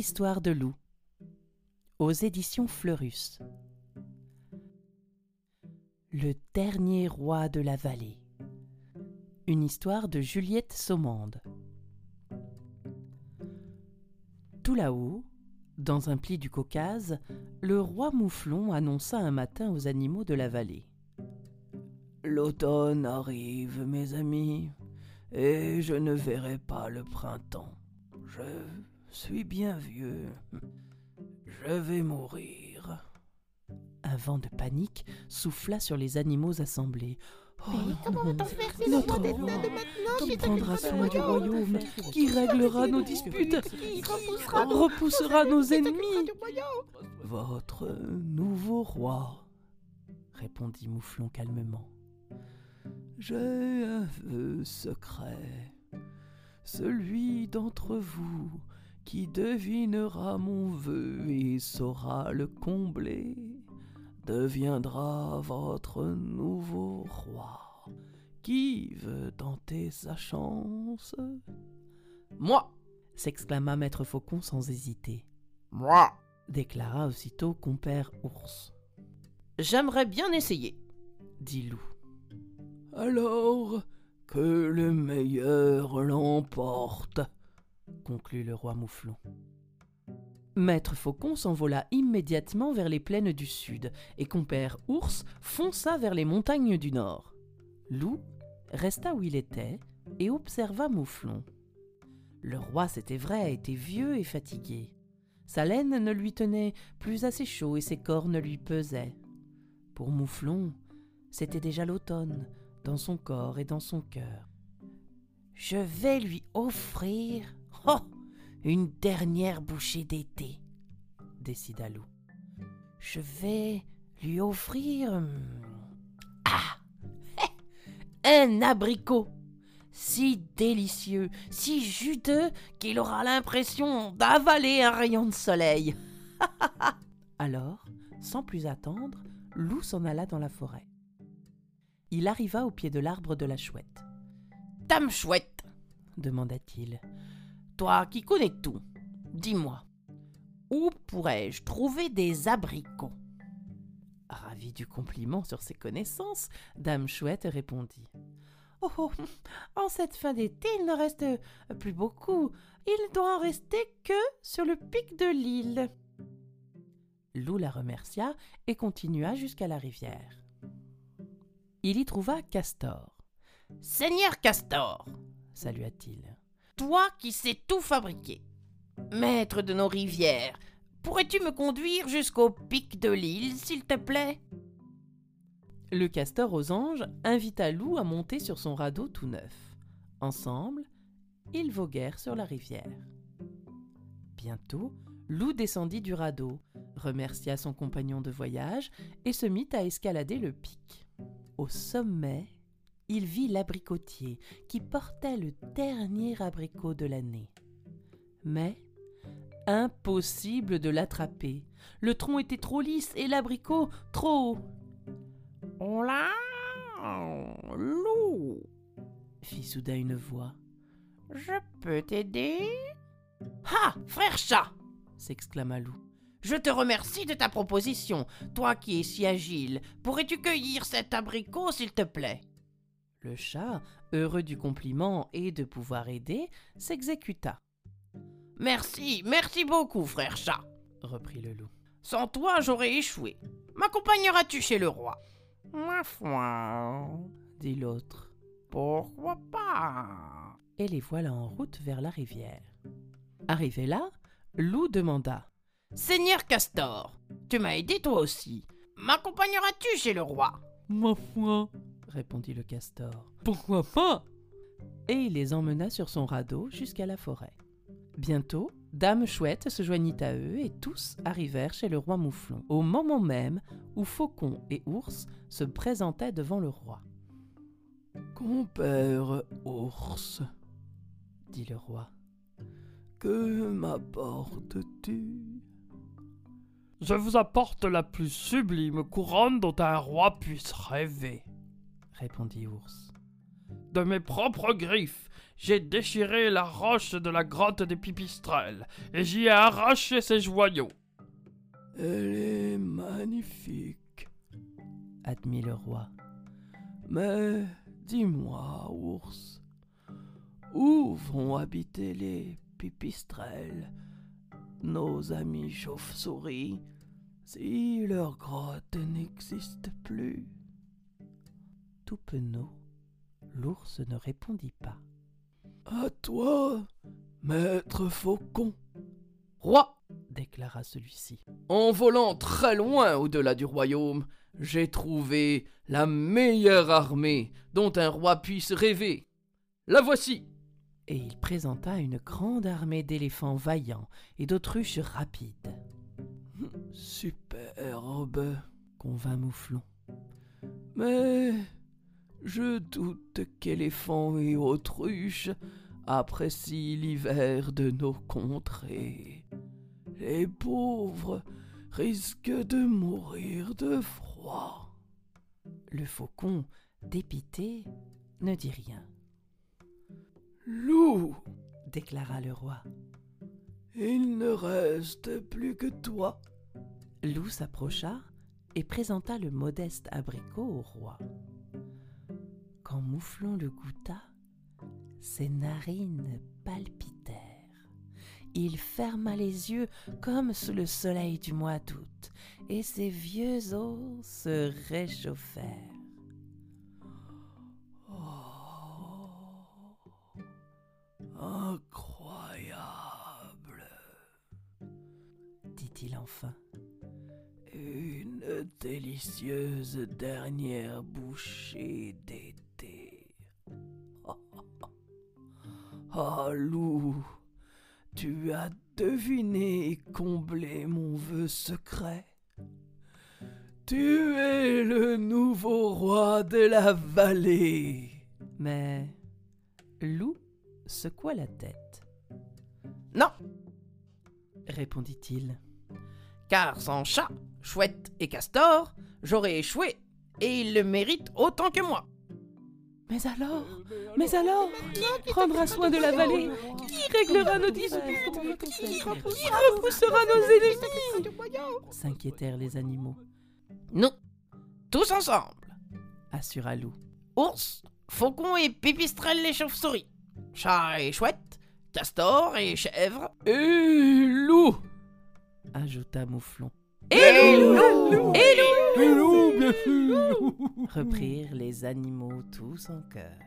histoires de loups aux éditions Fleurus. Le dernier roi de la vallée. Une histoire de Juliette Saumande. Tout là-haut, dans un pli du Caucase, le roi Mouflon annonça un matin aux animaux de la vallée. L'automne arrive, mes amis, et je ne verrai pas le printemps. Je suis bien vieux. Je vais mourir. Un vent de panique souffla sur les animaux assemblés. Oh, comment faire si notre roi, qui prendra soin du royaume, qui réglera nos disputes, qui repoussera nos ennemis. Votre nouveau roi, répondit Mouflon calmement. J'ai un vœu secret. Celui d'entre vous qui devinera mon vœu et saura le combler deviendra votre nouveau roi. Qui veut tenter sa chance? Moi s'exclama Maître Faucon sans hésiter. Moi déclara aussitôt compère Ours. J'aimerais bien essayer, dit Loup. Alors, que le meilleur l'emporte, conclut le roi Mouflon. Maître Faucon s'envola immédiatement vers les plaines du sud, et compère Ours fonça vers les montagnes du nord. Loup resta où il était et observa Mouflon. Le roi, c'était vrai, était vieux et fatigué. Sa laine ne lui tenait plus assez chaud et ses cornes lui pesaient. Pour Mouflon, c'était déjà l'automne, dans son corps et dans son cœur. Je vais lui offrir oh, une dernière bouchée d'été, décida Loup. Je vais lui offrir hum, ah, un abricot si délicieux, si juteux qu'il aura l'impression d'avaler un rayon de soleil. Alors, sans plus attendre, Loup s'en alla dans la forêt. Il arriva au pied de l'arbre de la chouette. Dame chouette, demanda-t-il, toi qui connais tout, dis-moi, où pourrais-je trouver des abricots? Ravi du compliment sur ses connaissances, Dame Chouette répondit. Oh, oh, en cette fin d'été, il ne reste plus beaucoup. Il doit en rester que sur le pic de l'île. Loup la remercia et continua jusqu'à la rivière. Il y trouva Castor. Seigneur Castor, salua-t-il, toi qui sais tout fabriquer, maître de nos rivières, pourrais-tu me conduire jusqu'au pic de l'île, s'il te plaît? Le castor aux anges invita Loup à monter sur son radeau tout neuf. Ensemble, ils voguèrent sur la rivière. Bientôt, Loup descendit du radeau, remercia son compagnon de voyage et se mit à escalader le pic. Au sommet, il vit l'abricotier qui portait le dernier abricot de l'année. Mais impossible de l'attraper. Le tronc était trop lisse et l'abricot trop haut. Oh là Loup fit soudain une voix. Je peux t'aider? Ah Frère chat s'exclama Loup. Je te remercie de ta proposition, toi qui es si agile. Pourrais-tu cueillir cet abricot, s'il te plaît? Le chat, heureux du compliment et de pouvoir aider, s'exécuta. Merci, merci beaucoup, frère chat, reprit le loup. Sans toi, j'aurais échoué. M'accompagneras-tu chez le roi? Ma foi, dit l'autre. Pourquoi pas? Et les voilà en route vers la rivière. Arrivé là, Loup demanda Seigneur Castor, tu m'as aidé toi aussi. M'accompagneras-tu chez le roi? Ma foi, répondit le castor. Pourquoi pas? Et il les emmena sur son radeau jusqu'à la forêt. Bientôt, Dame Chouette se joignit à eux et tous arrivèrent chez le roi Mouflon, au moment même où Faucon et Ours se présentaient devant le roi. Compère Ours, dit le roi, que m'apportes-tu? Je vous apporte la plus sublime couronne dont un roi puisse rêver, répondit Ours. De mes propres griffes, j'ai déchiré la roche de la grotte des pipistrelles et j'y ai arraché ses joyaux. Elle est magnifique, admit le roi. Mais dis-moi, ours, où vont habiter les pipistrelles, nos amis chauves-souris, si leur grotte n'existe plus? Tout penaud, l'ours ne répondit pas. À toi, maître faucon. Roi, déclara celui-ci, en volant très loin au-delà du royaume, j'ai trouvé la meilleure armée dont un roi puisse rêver. La voici. Et il présenta une grande armée d'éléphants vaillants et d'autruches rapides. Superbe, convint Mouflon. Mais je doute qu'éléphants et autruches apprécient l'hiver de nos contrées. Les pauvres risquent de mourir de froid. Le faucon, dépité, ne dit rien. Loup, déclara le roi. Il ne reste plus que toi. Loup s'approcha et présenta le modeste abricot au roi. Quand Mouflon le goûta, ses narines palpitèrent. Il ferma les yeux comme sous le soleil du mois d'août, et ses vieux os se réchauffèrent. Oh, incroyable, dit-il enfin. Une délicieuse dernière bouchée d'été. Oh, loup, tu as deviné et comblé mon vœu secret. Tu es le nouveau roi de la vallée. Mais Loup secoua la tête. Non, répondit-il. Car sans chat, chouette et castor, j'aurais échoué, et il le mérite autant que moi. Mais alors Mais alors Qui prendra soin de la vallée? Qui réglera nos disputes? Qui repoussera nos ennemis? S'inquiétèrent les animaux. Nous, tous ensemble, assura Loup. Ours, faucon et pipistrelle les chauves-souris. Chat et chouette, castor et chèvre. Et loup ajouta Mouflon. Et loup Et loup Et loup, bien sûr. Reprirent les animaux tous en chœur.